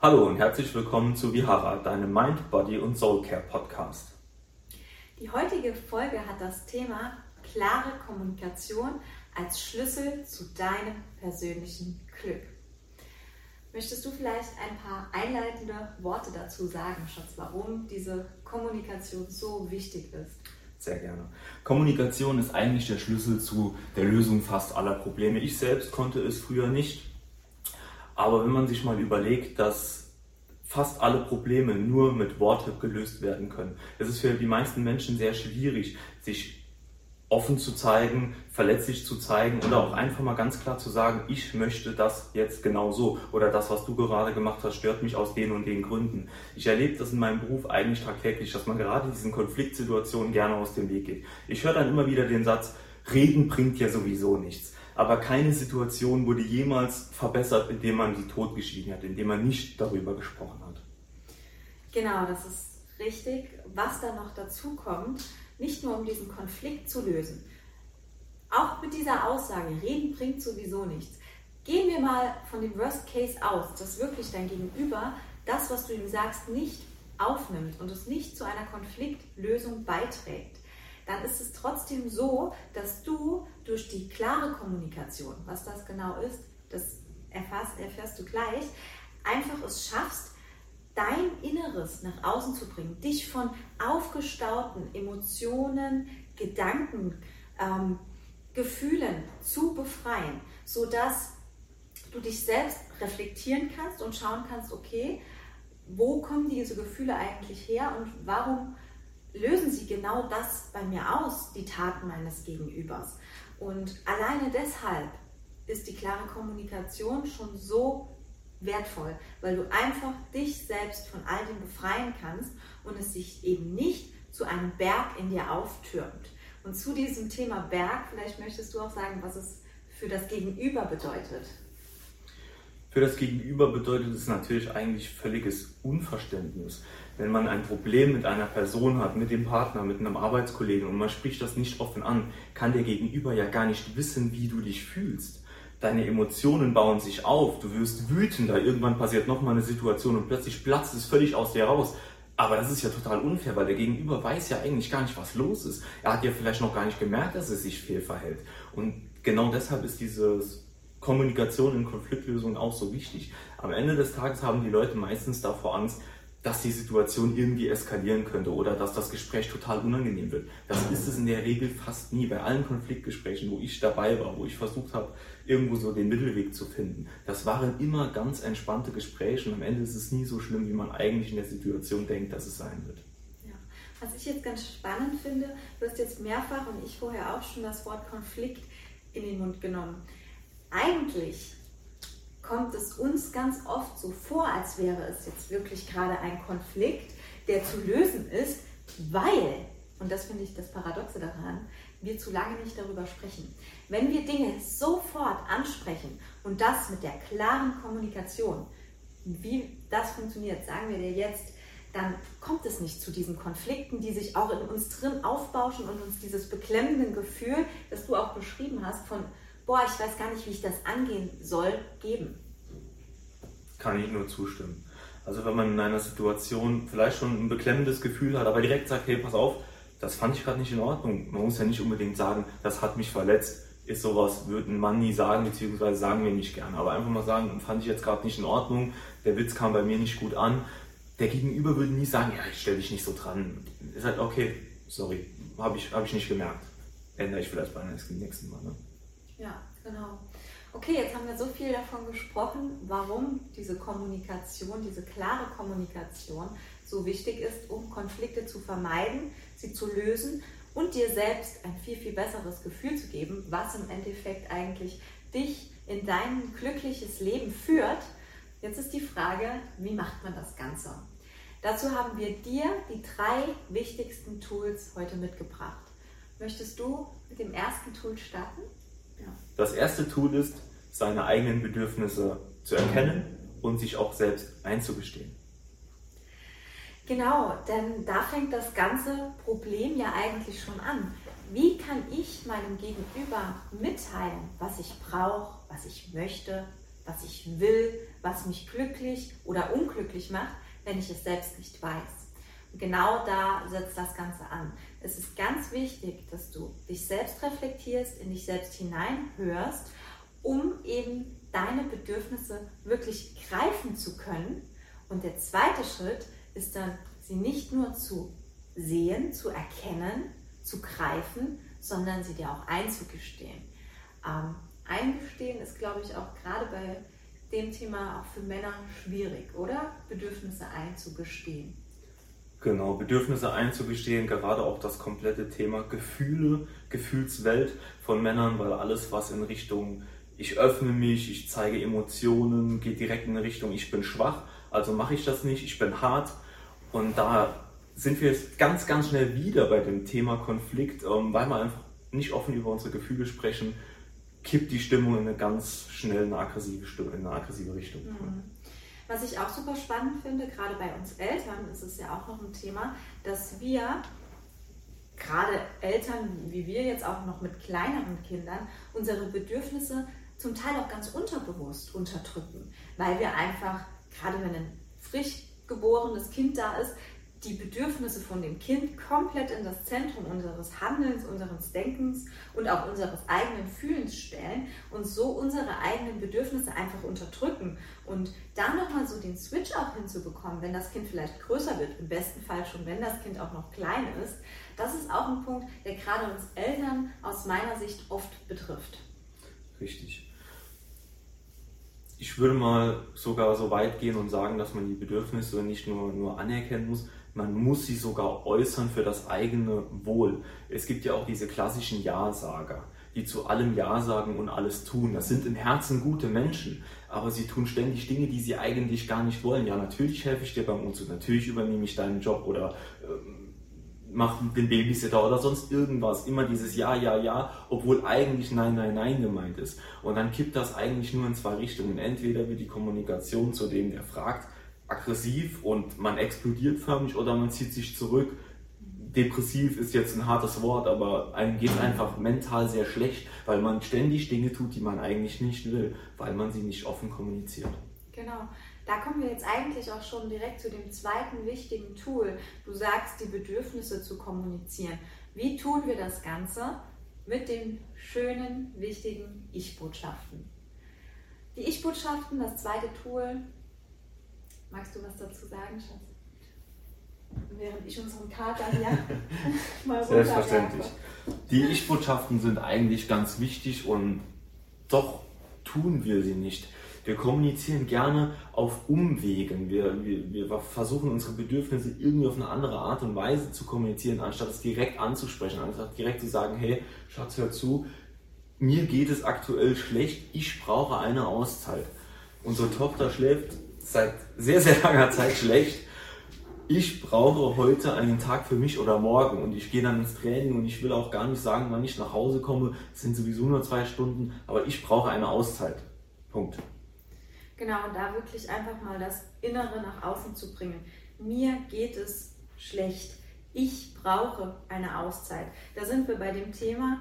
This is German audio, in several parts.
Hallo und herzlich willkommen zu Vihara, deinem Mind, Body und Soul Care Podcast. Die heutige Folge hat das Thema klare Kommunikation als Schlüssel zu deinem persönlichen Glück. Möchtest du vielleicht ein paar einleitende Worte dazu sagen, Schatz, warum diese Kommunikation so wichtig ist? Sehr gerne. Kommunikation ist eigentlich der Schlüssel zu der Lösung fast aller Probleme. Ich selbst konnte es früher nicht. Aber wenn man sich mal überlegt, dass fast alle Probleme nur mit Worte gelöst werden können. Es ist für die meisten Menschen sehr schwierig, sich offen zu zeigen, verletzlich zu zeigen oder auch einfach mal ganz klar zu sagen, ich möchte das jetzt genau so oder das, was du gerade gemacht hast, stört mich aus den und den Gründen. Ich erlebe das in meinem Beruf eigentlich tagtäglich, dass man gerade diesen Konfliktsituationen gerne aus dem Weg geht. Ich höre dann immer wieder den Satz, reden bringt ja sowieso nichts. Aber keine Situation wurde jemals verbessert, indem man sie totgeschwiegen hat, indem man nicht darüber gesprochen hat. Genau, das ist richtig. Was da noch dazu kommt, nicht nur um diesen Konflikt zu lösen. Auch mit dieser Aussage, reden bringt sowieso nichts. Gehen wir mal von dem Worst Case aus, dass wirklich dein Gegenüber das, was du ihm sagst, nicht aufnimmt und es nicht zu einer Konfliktlösung beiträgt, dann ist es trotzdem so, dass du durch die klare Kommunikation, was das genau ist, das erfährst, erfährst du gleich, einfach es schaffst, dein Inneres nach außen zu bringen, dich von aufgestauten Emotionen, Gedanken, ähm, Gefühlen zu befreien, sodass du dich selbst reflektieren kannst und schauen kannst, okay, wo kommen diese Gefühle eigentlich her und warum lösen sie genau das bei mir aus, die Taten meines Gegenübers. Und alleine deshalb ist die klare Kommunikation schon so wertvoll, weil du einfach dich selbst von all dem befreien kannst und es sich eben nicht zu einem Berg in dir auftürmt. Und zu diesem Thema Berg, vielleicht möchtest du auch sagen, was es für das Gegenüber bedeutet. Für das Gegenüber bedeutet es natürlich eigentlich völliges Unverständnis. Wenn man ein Problem mit einer Person hat, mit dem Partner, mit einem Arbeitskollegen und man spricht das nicht offen an, kann der Gegenüber ja gar nicht wissen, wie du dich fühlst deine Emotionen bauen sich auf, du wirst wütender, irgendwann passiert nochmal eine Situation und plötzlich platzt es völlig aus dir raus. Aber das ist ja total unfair, weil der Gegenüber weiß ja eigentlich gar nicht, was los ist. Er hat ja vielleicht noch gar nicht gemerkt, dass er sich fehlverhält. Und genau deshalb ist diese Kommunikation in Konfliktlösungen auch so wichtig. Am Ende des Tages haben die Leute meistens davor Angst, dass die Situation irgendwie eskalieren könnte oder dass das Gespräch total unangenehm wird. Das ist es in der Regel fast nie. Bei allen Konfliktgesprächen, wo ich dabei war, wo ich versucht habe, irgendwo so den Mittelweg zu finden, das waren immer ganz entspannte Gespräche und am Ende ist es nie so schlimm, wie man eigentlich in der Situation denkt, dass es sein wird. Ja. Was ich jetzt ganz spannend finde, du hast jetzt mehrfach und ich vorher auch schon das Wort Konflikt in den Mund genommen. Eigentlich kommt es uns ganz oft so vor, als wäre es jetzt wirklich gerade ein Konflikt, der zu lösen ist, weil, und das finde ich das Paradoxe daran, wir zu lange nicht darüber sprechen. Wenn wir Dinge sofort ansprechen und das mit der klaren Kommunikation, wie das funktioniert, sagen wir dir jetzt, dann kommt es nicht zu diesen Konflikten, die sich auch in uns drin aufbauschen und uns dieses beklemmende Gefühl, das du auch beschrieben hast, von boah, ich weiß gar nicht, wie ich das angehen soll, geben. Kann ich nur zustimmen. Also wenn man in einer Situation vielleicht schon ein beklemmendes Gefühl hat, aber direkt sagt, hey, pass auf, das fand ich gerade nicht in Ordnung. Man muss ja nicht unbedingt sagen, das hat mich verletzt. Ist sowas, würde ein Mann nie sagen, beziehungsweise sagen wir nicht gerne. Aber einfach mal sagen, fand ich jetzt gerade nicht in Ordnung, der Witz kam bei mir nicht gut an. Der Gegenüber würde nie sagen, ja, ich stelle dich nicht so dran. Ist halt, okay, sorry, habe ich, hab ich nicht gemerkt. Ändere ich vielleicht beim nächsten Mal. Ne? Ja, genau. Okay, jetzt haben wir so viel davon gesprochen, warum diese Kommunikation, diese klare Kommunikation so wichtig ist, um Konflikte zu vermeiden, sie zu lösen und dir selbst ein viel, viel besseres Gefühl zu geben, was im Endeffekt eigentlich dich in dein glückliches Leben führt. Jetzt ist die Frage, wie macht man das Ganze? Dazu haben wir dir die drei wichtigsten Tools heute mitgebracht. Möchtest du mit dem ersten Tool starten? Das erste Tool ist, seine eigenen Bedürfnisse zu erkennen und sich auch selbst einzugestehen. Genau, denn da fängt das ganze Problem ja eigentlich schon an. Wie kann ich meinem Gegenüber mitteilen, was ich brauche, was ich möchte, was ich will, was mich glücklich oder unglücklich macht, wenn ich es selbst nicht weiß. Und genau da setzt das Ganze an. Es ist ganz wichtig, dass du dich selbst reflektierst, in dich selbst hineinhörst, um eben deine Bedürfnisse wirklich greifen zu können. Und der zweite Schritt ist dann, sie nicht nur zu sehen, zu erkennen, zu greifen, sondern sie dir auch einzugestehen. Ähm, eingestehen ist, glaube ich, auch gerade bei dem Thema auch für Männer schwierig, oder? Bedürfnisse einzugestehen. Genau, Bedürfnisse einzugestehen, gerade auch das komplette Thema Gefühle, Gefühlswelt von Männern, weil alles, was in Richtung ich öffne mich, ich zeige Emotionen, geht direkt in Richtung ich bin schwach, also mache ich das nicht, ich bin hart. Und da sind wir jetzt ganz, ganz schnell wieder bei dem Thema Konflikt, ähm, weil wir einfach nicht offen über unsere Gefühle sprechen, kippt die Stimmung in eine ganz schnell eine aggressive, Stimme, in eine aggressive Richtung. Mhm. Was ich auch super spannend finde, gerade bei uns Eltern ist es ja auch noch ein Thema, dass wir, gerade Eltern wie wir jetzt auch noch mit kleineren Kindern, unsere Bedürfnisse zum Teil auch ganz unterbewusst unterdrücken, weil wir einfach, gerade wenn ein frisch geborenes Kind da ist, die Bedürfnisse von dem Kind komplett in das Zentrum unseres Handelns, unseres Denkens und auch unseres eigenen Fühlens stellen und so unsere eigenen Bedürfnisse einfach unterdrücken. Und da nochmal so den Switch auch hinzubekommen, wenn das Kind vielleicht größer wird, im besten Fall schon, wenn das Kind auch noch klein ist, das ist auch ein Punkt, der gerade uns Eltern aus meiner Sicht oft betrifft. Richtig. Ich würde mal sogar so weit gehen und sagen, dass man die Bedürfnisse nicht nur, nur anerkennen muss, man muss sie sogar äußern für das eigene Wohl. Es gibt ja auch diese klassischen Ja-Sager, die zu allem Ja sagen und alles tun. Das sind im Herzen gute Menschen, aber sie tun ständig Dinge, die sie eigentlich gar nicht wollen. Ja, natürlich helfe ich dir beim Umzug, natürlich übernehme ich deinen Job oder äh, mach den Babysitter oder sonst irgendwas. Immer dieses Ja, Ja, Ja, obwohl eigentlich Nein, Nein, Nein gemeint ist. Und dann kippt das eigentlich nur in zwei Richtungen. Entweder wird die Kommunikation zu dem, der fragt, aggressiv und man explodiert förmlich oder man zieht sich zurück. Depressiv ist jetzt ein hartes Wort, aber einem geht es einfach mental sehr schlecht, weil man ständig Dinge tut, die man eigentlich nicht will, weil man sie nicht offen kommuniziert. Genau. Da kommen wir jetzt eigentlich auch schon direkt zu dem zweiten wichtigen Tool. Du sagst, die Bedürfnisse zu kommunizieren. Wie tun wir das Ganze? Mit den schönen, wichtigen Ich-Botschaften. Die Ich-Botschaften, das zweite Tool, Magst du was dazu sagen, Schatz? Während ich unseren Kater hier mal Selbstverständlich. Die Ich-Botschaften sind eigentlich ganz wichtig und doch tun wir sie nicht. Wir kommunizieren gerne auf Umwegen. Wir, wir, wir versuchen unsere Bedürfnisse irgendwie auf eine andere Art und Weise zu kommunizieren, anstatt es direkt anzusprechen, anstatt direkt zu sagen, hey, Schatz, hör zu, mir geht es aktuell schlecht, ich brauche eine Auszeit. Unsere Tochter schläft seit sehr, sehr langer Zeit schlecht. Ich brauche heute einen Tag für mich oder morgen und ich gehe dann ins Training und ich will auch gar nicht sagen, wann ich nach Hause komme. Es sind sowieso nur zwei Stunden, aber ich brauche eine Auszeit. Punkt. Genau, und da wirklich einfach mal das Innere nach außen zu bringen. Mir geht es schlecht. Ich brauche eine Auszeit. Da sind wir bei dem Thema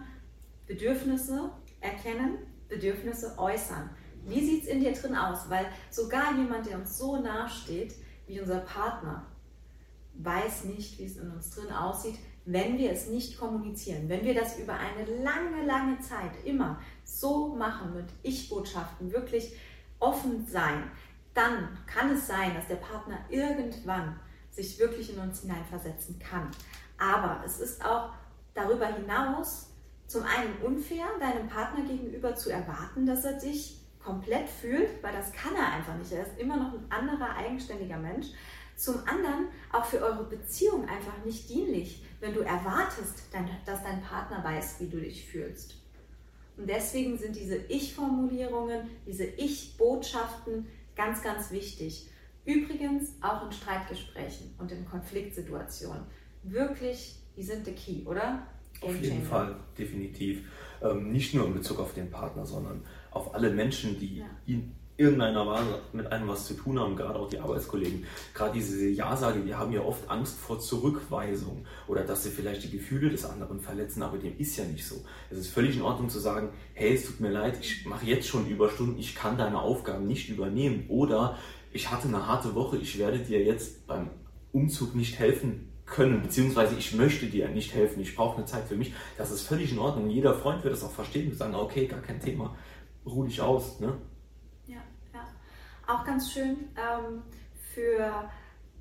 Bedürfnisse erkennen, Bedürfnisse äußern. Wie sieht es in dir drin aus? Weil sogar jemand, der uns so nahe steht wie unser Partner, weiß nicht, wie es in uns drin aussieht, wenn wir es nicht kommunizieren. Wenn wir das über eine lange, lange Zeit immer so machen mit Ich-Botschaften, wirklich offen sein, dann kann es sein, dass der Partner irgendwann sich wirklich in uns hineinversetzen kann. Aber es ist auch darüber hinaus zum einen unfair, deinem Partner gegenüber zu erwarten, dass er dich komplett fühlt, weil das kann er einfach nicht. Er ist immer noch ein anderer, eigenständiger Mensch. Zum anderen auch für eure Beziehung einfach nicht dienlich, wenn du erwartest, dass dein Partner weiß, wie du dich fühlst. Und deswegen sind diese Ich-Formulierungen, diese Ich-Botschaften ganz, ganz wichtig. Übrigens auch in Streitgesprächen und in Konfliktsituationen. Wirklich, die sind the key, oder? Auf jeden Fall, definitiv. Ähm, nicht nur in Bezug auf den Partner, sondern auf alle Menschen, die ja. ihn irgendeiner Weise mit einem was zu tun haben, gerade auch die Arbeitskollegen. Gerade diese Ja-Sage, die haben ja oft Angst vor Zurückweisung oder dass sie vielleicht die Gefühle des anderen verletzen, aber dem ist ja nicht so. Es ist völlig in Ordnung zu sagen, hey, es tut mir leid, ich mache jetzt schon Überstunden, ich kann deine Aufgaben nicht übernehmen oder ich hatte eine harte Woche, ich werde dir jetzt beim Umzug nicht helfen können, beziehungsweise ich möchte dir nicht helfen, ich brauche eine Zeit für mich. Das ist völlig in Ordnung. Jeder Freund wird das auch verstehen und sagen, okay, gar kein Thema, ruh dich aus. Ne? Auch ganz schön ähm, für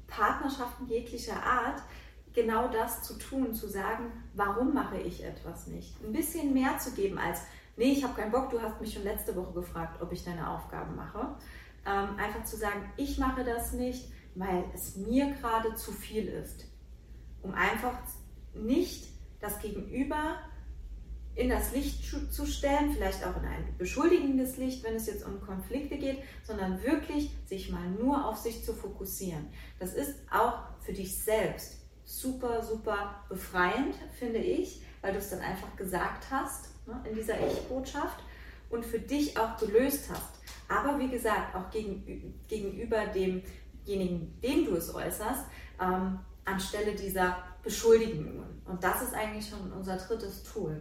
Partnerschaften jeglicher Art, genau das zu tun, zu sagen, warum mache ich etwas nicht? Ein bisschen mehr zu geben als, nee, ich habe keinen Bock, du hast mich schon letzte Woche gefragt, ob ich deine Aufgaben mache. Ähm, einfach zu sagen, ich mache das nicht, weil es mir gerade zu viel ist. Um einfach nicht das Gegenüber in das Licht zu stellen, vielleicht auch in ein beschuldigendes Licht, wenn es jetzt um Konflikte geht, sondern wirklich sich mal nur auf sich zu fokussieren. Das ist auch für dich selbst super, super befreiend, finde ich, weil du es dann einfach gesagt hast ne, in dieser Ich-Botschaft und für dich auch gelöst hast. Aber wie gesagt, auch gegen, gegenüber demjenigen, dem du es äußerst, ähm, anstelle dieser Beschuldigungen. Und das ist eigentlich schon unser drittes Tool.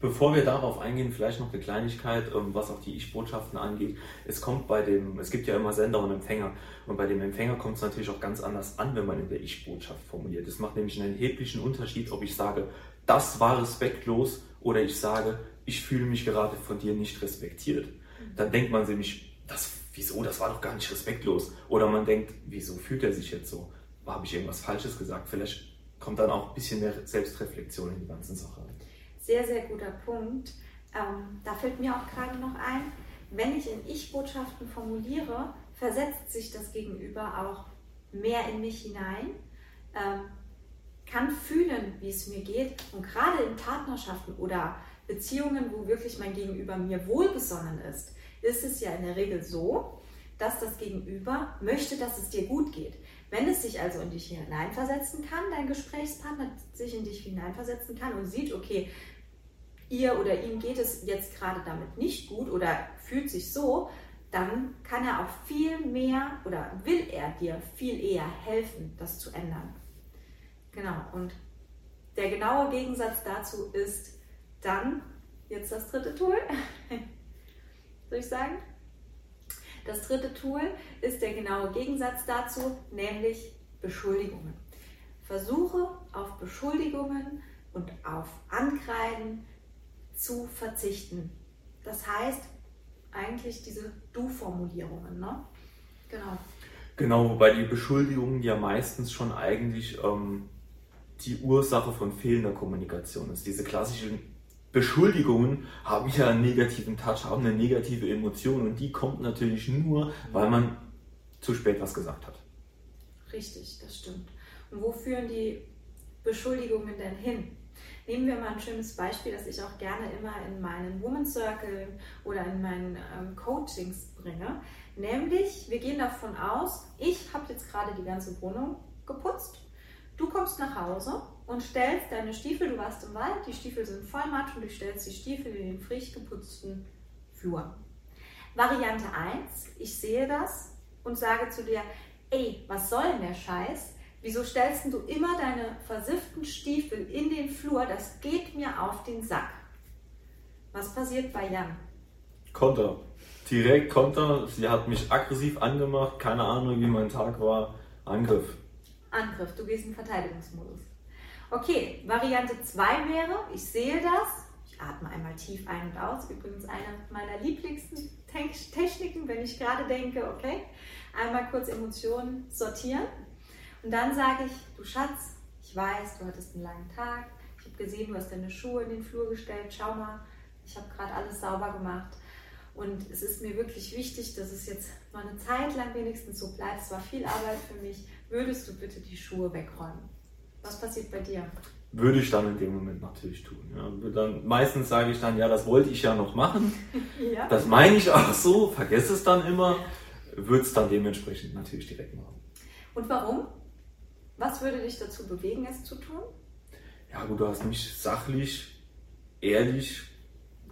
Bevor wir darauf eingehen, vielleicht noch eine Kleinigkeit, ähm, was auch die Ich-Botschaften angeht. Es kommt bei dem, es gibt ja immer Sender und Empfänger. Und bei dem Empfänger kommt es natürlich auch ganz anders an, wenn man in der Ich-Botschaft formuliert. Es macht nämlich einen erheblichen Unterschied, ob ich sage, das war respektlos oder ich sage, ich fühle mich gerade von dir nicht respektiert. Dann denkt man nämlich, das, wieso, das war doch gar nicht respektlos. Oder man denkt, wieso fühlt er sich jetzt so? Habe ich irgendwas Falsches gesagt? Vielleicht kommt dann auch ein bisschen mehr Selbstreflexion in die ganze Sache sehr, sehr guter Punkt. Ähm, da fällt mir auch gerade noch ein, wenn ich in Ich-Botschaften formuliere, versetzt sich das Gegenüber auch mehr in mich hinein, ähm, kann fühlen, wie es mir geht. Und gerade in Partnerschaften oder Beziehungen, wo wirklich mein Gegenüber mir wohlgesonnen ist, ist es ja in der Regel so, dass das Gegenüber möchte, dass es dir gut geht. Wenn es sich also in dich hineinversetzen kann, dein Gesprächspartner sich in dich hineinversetzen kann und sieht, okay, ihr oder ihm geht es jetzt gerade damit nicht gut oder fühlt sich so, dann kann er auch viel mehr oder will er dir viel eher helfen, das zu ändern. Genau, und der genaue Gegensatz dazu ist dann, jetzt das dritte Tool, soll ich sagen? Das dritte Tool ist der genaue Gegensatz dazu, nämlich Beschuldigungen. Versuche auf Beschuldigungen und auf Ankreiden zu verzichten. Das heißt eigentlich diese Du-Formulierungen. Ne? Genau. Genau, wobei die Beschuldigungen ja meistens schon eigentlich ähm, die Ursache von fehlender Kommunikation ist. Diese klassischen Beschuldigungen haben ja einen negativen Touch, haben eine negative Emotion und die kommt natürlich nur, weil man zu spät was gesagt hat. Richtig, das stimmt. Und wo führen die Beschuldigungen denn hin? Nehmen wir mal ein schönes Beispiel, das ich auch gerne immer in meinen Woman Circle oder in meinen ähm, Coachings bringe. Nämlich, wir gehen davon aus, ich habe jetzt gerade die ganze Wohnung geputzt. Du kommst nach Hause und stellst deine Stiefel, du warst im Wald, die Stiefel sind voll matt und du stellst die Stiefel in den frisch geputzten Flur. Variante 1, ich sehe das und sage zu dir, ey, was soll denn der Scheiß? Wieso stellst du immer deine versifften Stiefel in den Flur? Das geht mir auf den Sack. Was passiert bei Jan? Konter. Direkt Konter. Sie hat mich aggressiv angemacht. Keine Ahnung, wie mein Tag war. Angriff. Angriff. Du gehst in Verteidigungsmodus. Okay, Variante 2 wäre, ich sehe das. Ich atme einmal tief ein und aus. Übrigens eine meiner lieblichsten Techniken, wenn ich gerade denke, okay, einmal kurz Emotionen sortieren. Und dann sage ich, du Schatz, ich weiß, du hattest einen langen Tag. Ich habe gesehen, du hast deine Schuhe in den Flur gestellt. Schau mal, ich habe gerade alles sauber gemacht. Und es ist mir wirklich wichtig, dass es jetzt mal eine Zeit lang wenigstens so bleibt. Es war viel Arbeit für mich. Würdest du bitte die Schuhe wegräumen? Was passiert bei dir? Würde ich dann in dem Moment natürlich tun. Ja. Dann, meistens sage ich dann, ja, das wollte ich ja noch machen. ja. Das meine ich auch so, vergesse es dann immer. Würde es dann dementsprechend natürlich direkt machen. Und warum? Was würde dich dazu bewegen, es zu tun? Ja, gut, du hast mich sachlich, ehrlich,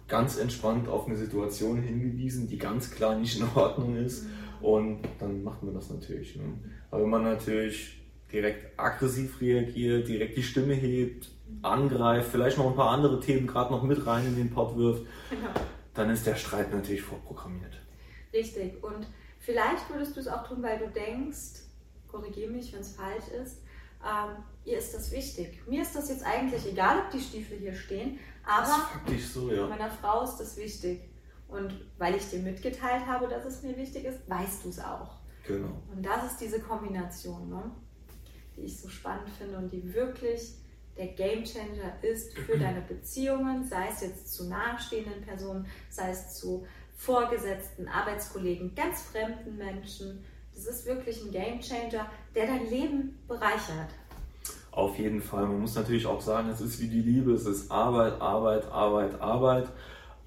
ganz entspannt auf eine Situation hingewiesen, die ganz klar nicht in Ordnung ist. Mhm. Und dann macht man das natürlich. Ne? Aber wenn man natürlich direkt aggressiv reagiert, direkt die Stimme hebt, angreift, vielleicht noch ein paar andere Themen gerade noch mit rein in den Pot wirft, genau. dann ist der Streit natürlich vorprogrammiert. Richtig. Und vielleicht würdest du es auch tun, weil du denkst, korrigiere mich, wenn es falsch ist, ähm, ihr ist das wichtig. Mir ist das jetzt eigentlich egal, ob die Stiefel hier stehen, aber so, ja. meiner Frau ist das wichtig. Und weil ich dir mitgeteilt habe, dass es mir wichtig ist, weißt du es auch. Genau. Und das ist diese Kombination, ne? Die ich so spannend finde und die wirklich der Gamechanger ist für deine Beziehungen, sei es jetzt zu nahestehenden Personen, sei es zu Vorgesetzten, Arbeitskollegen, ganz fremden Menschen. Das ist wirklich ein Gamechanger, der dein Leben bereichert. Auf jeden Fall. Man muss natürlich auch sagen, es ist wie die Liebe, es ist Arbeit, Arbeit, Arbeit, Arbeit.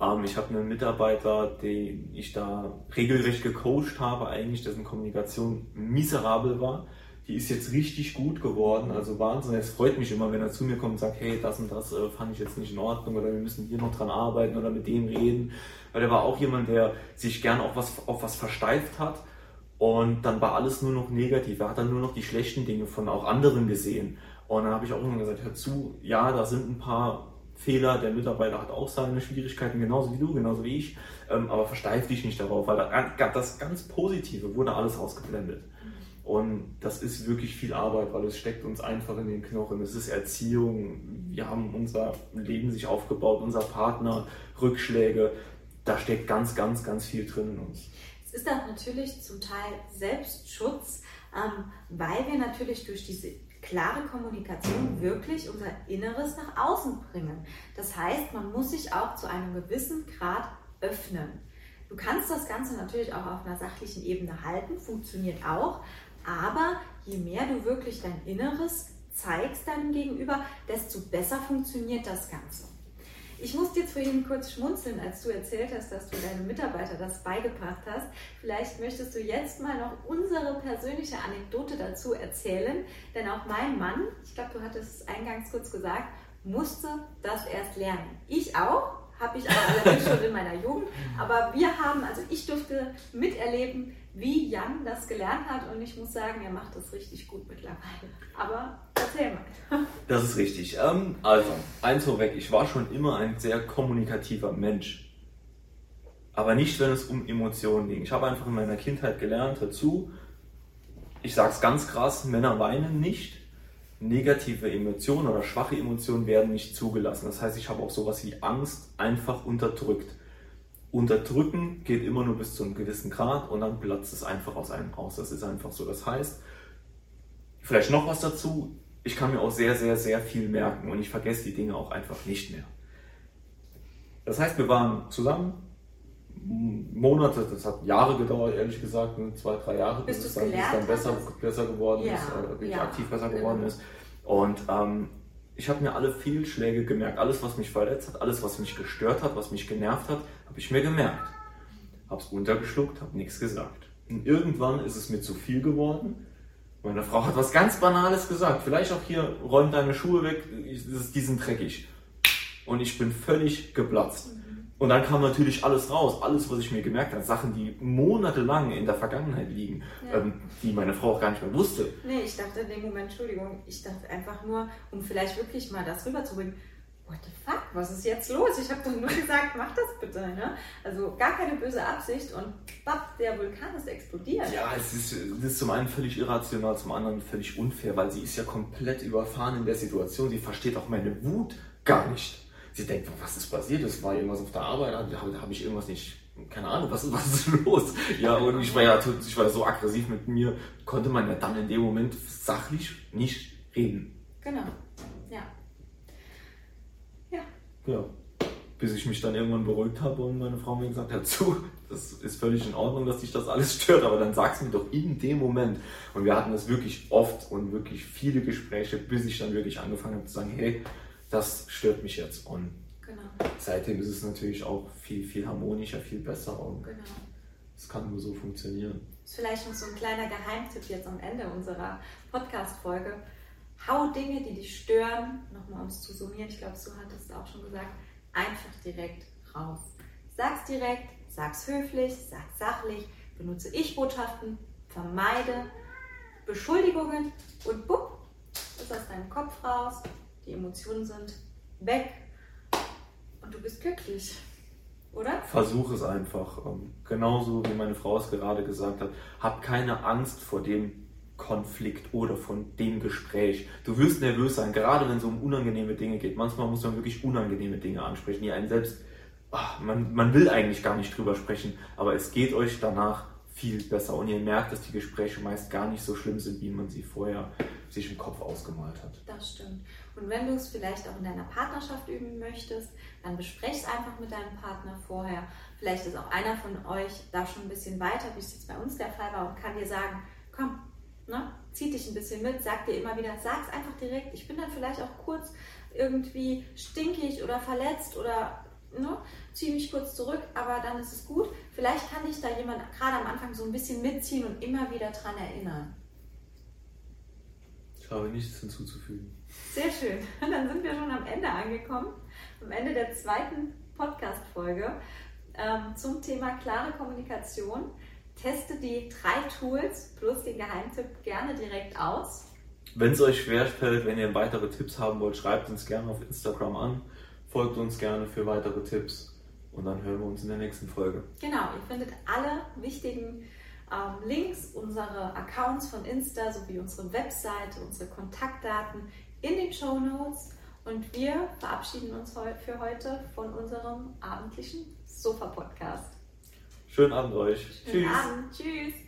Ähm, ich habe einen Mitarbeiter, den ich da regelrecht gecoacht habe, eigentlich, dessen Kommunikation miserabel war. Die ist jetzt richtig gut geworden, also Wahnsinn. Es freut mich immer, wenn er zu mir kommt und sagt, hey, das und das äh, fand ich jetzt nicht in Ordnung oder wir müssen hier noch dran arbeiten oder mit dem reden. Weil er war auch jemand, der sich gern auch was, auf was versteift hat und dann war alles nur noch negativ. Er hat dann nur noch die schlechten Dinge von auch anderen gesehen. Und dann habe ich auch immer gesagt, hör zu, ja, da sind ein paar Fehler, der Mitarbeiter hat auch seine Schwierigkeiten, genauso wie du, genauso wie ich, ähm, aber versteif dich nicht darauf, weil das ganz Positive wurde alles ausgeblendet. Und das ist wirklich viel Arbeit, weil es steckt uns einfach in den Knochen. Es ist Erziehung, wir haben unser Leben sich aufgebaut, unser Partner, Rückschläge, da steckt ganz, ganz, ganz viel drin in uns. Es ist auch natürlich zum Teil Selbstschutz, ähm, weil wir natürlich durch diese klare Kommunikation wirklich unser Inneres nach außen bringen. Das heißt, man muss sich auch zu einem gewissen Grad öffnen. Du kannst das Ganze natürlich auch auf einer sachlichen Ebene halten, funktioniert auch, aber je mehr du wirklich dein Inneres zeigst deinem Gegenüber, desto besser funktioniert das Ganze. Ich musste jetzt vorhin kurz schmunzeln, als du erzählt hast, dass du deinem Mitarbeiter das beigebracht hast. Vielleicht möchtest du jetzt mal noch unsere persönliche Anekdote dazu erzählen, denn auch mein Mann, ich glaube, du hattest es eingangs kurz gesagt, musste das erst lernen. Ich auch, habe ich aber allerdings schon in meiner Jugend, aber wir haben, also ich durfte miterleben, wie Jan das gelernt hat und ich muss sagen, er macht das richtig gut mittlerweile. Aber erzähl mal. Das ist richtig. Ähm, also, eins vorweg, ich war schon immer ein sehr kommunikativer Mensch. Aber nicht, wenn es um Emotionen ging. Ich habe einfach in meiner Kindheit gelernt dazu, ich sage es ganz krass, Männer weinen nicht. Negative Emotionen oder schwache Emotionen werden nicht zugelassen. Das heißt, ich habe auch sowas wie Angst einfach unterdrückt. Unterdrücken geht immer nur bis zu einem gewissen Grad und dann platzt es einfach aus einem raus. Das ist einfach so. Das heißt, vielleicht noch was dazu. Ich kann mir auch sehr, sehr, sehr viel merken und ich vergesse die Dinge auch einfach nicht mehr. Das heißt, wir waren zusammen, Monate, das hat Jahre gedauert, ehrlich gesagt, ne, zwei, drei Jahre, bis es dann, dann besser, besser geworden ja. ist, äh, wirklich ja. aktiv besser geworden genau. ist. Und ähm, ich habe mir alle Fehlschläge gemerkt, alles, was mich verletzt hat, alles, was mich gestört hat, was mich genervt hat, habe ich mir gemerkt. Habe es untergeschluckt, habe nichts gesagt. Und irgendwann ist es mir zu viel geworden. Meine Frau hat was ganz Banales gesagt. Vielleicht auch hier, räum deine Schuhe weg, die sind dreckig. Und ich bin völlig geplatzt. Und dann kam natürlich alles raus, alles, was ich mir gemerkt habe, Sachen, die monatelang in der Vergangenheit liegen, ja. ähm, die meine Frau auch gar nicht mehr wusste. Nee, ich dachte in dem Moment, Entschuldigung, ich dachte einfach nur, um vielleicht wirklich mal das rüberzubringen, what the fuck, was ist jetzt los? Ich habe doch nur gesagt, mach das bitte. Ne? Also gar keine böse Absicht und bapp, der Vulkan ist explodiert. Ja, es ist, das ist zum einen völlig irrational, zum anderen völlig unfair, weil sie ist ja komplett überfahren in der Situation. Sie versteht auch meine Wut gar nicht sie denkt, was ist passiert? Es war irgendwas auf der Arbeit, da habe ich irgendwas nicht, keine Ahnung, was, was ist los? Ja, und ich war ja ich war so aggressiv mit mir, konnte man ja dann in dem Moment sachlich nicht reden. Genau, ja. Ja. Ja. Bis ich mich dann irgendwann beruhigt habe und meine Frau mir gesagt hat, zu, das ist völlig in Ordnung, dass dich das alles stört, aber dann sag's mir doch in dem Moment. Und wir hatten das wirklich oft und wirklich viele Gespräche, bis ich dann wirklich angefangen habe zu sagen, hey, das stört mich jetzt. Und genau. seitdem ist es natürlich auch viel, viel harmonischer, viel besser und genau. es kann nur so funktionieren. Das ist vielleicht noch so ein kleiner Geheimtipp jetzt am Ende unserer Podcast-Folge. Hau Dinge, die dich stören, nochmal um es zu summieren, ich glaube, du hattest es auch schon gesagt, einfach direkt raus. Sag's direkt, sag's höflich, sag's sachlich, benutze Ich-Botschaften, vermeide Beschuldigungen und bupp, ist aus deinem Kopf raus, die Emotionen sind weg und du bist glücklich. Oder? Versuch es einfach. Ähm, genauso wie meine Frau es gerade gesagt hat. Hab keine Angst vor dem Konflikt oder von dem Gespräch. Du wirst nervös sein, gerade wenn es um unangenehme Dinge geht. Manchmal muss man wirklich unangenehme Dinge ansprechen, die einen selbst, ach, man, man will eigentlich gar nicht drüber sprechen, aber es geht euch danach viel besser und ihr merkt, dass die Gespräche meist gar nicht so schlimm sind, wie man sie vorher sich im Kopf ausgemalt hat. Das stimmt. Und wenn du es vielleicht auch in deiner Partnerschaft üben möchtest, dann besprech es einfach mit deinem Partner vorher. Vielleicht ist auch einer von euch da schon ein bisschen weiter, wie es jetzt bei uns der Fall war, und kann dir sagen, komm, ne, zieh dich ein bisschen mit, sag dir immer wieder, sag es einfach direkt. Ich bin dann vielleicht auch kurz irgendwie stinkig oder verletzt oder ne, ziehe mich kurz zurück, aber dann ist es gut. Vielleicht kann dich da jemand gerade am Anfang so ein bisschen mitziehen und immer wieder dran erinnern. Ich habe nichts hinzuzufügen. Sehr schön. Dann sind wir schon am Ende angekommen, am Ende der zweiten Podcast-Folge ähm, zum Thema klare Kommunikation. Teste die drei Tools plus den Geheimtipp gerne direkt aus. Wenn es euch schwerfällt, wenn ihr weitere Tipps haben wollt, schreibt uns gerne auf Instagram an folgt uns gerne für weitere Tipps und dann hören wir uns in der nächsten Folge. Genau, ihr findet alle wichtigen ähm, Links, unsere Accounts von Insta sowie unsere Webseite, unsere Kontaktdaten in den Show Notes. Und wir verabschieden uns für heute von unserem abendlichen Sofa-Podcast. Schönen Abend euch. Schönen Tschüss. Abend. Tschüss.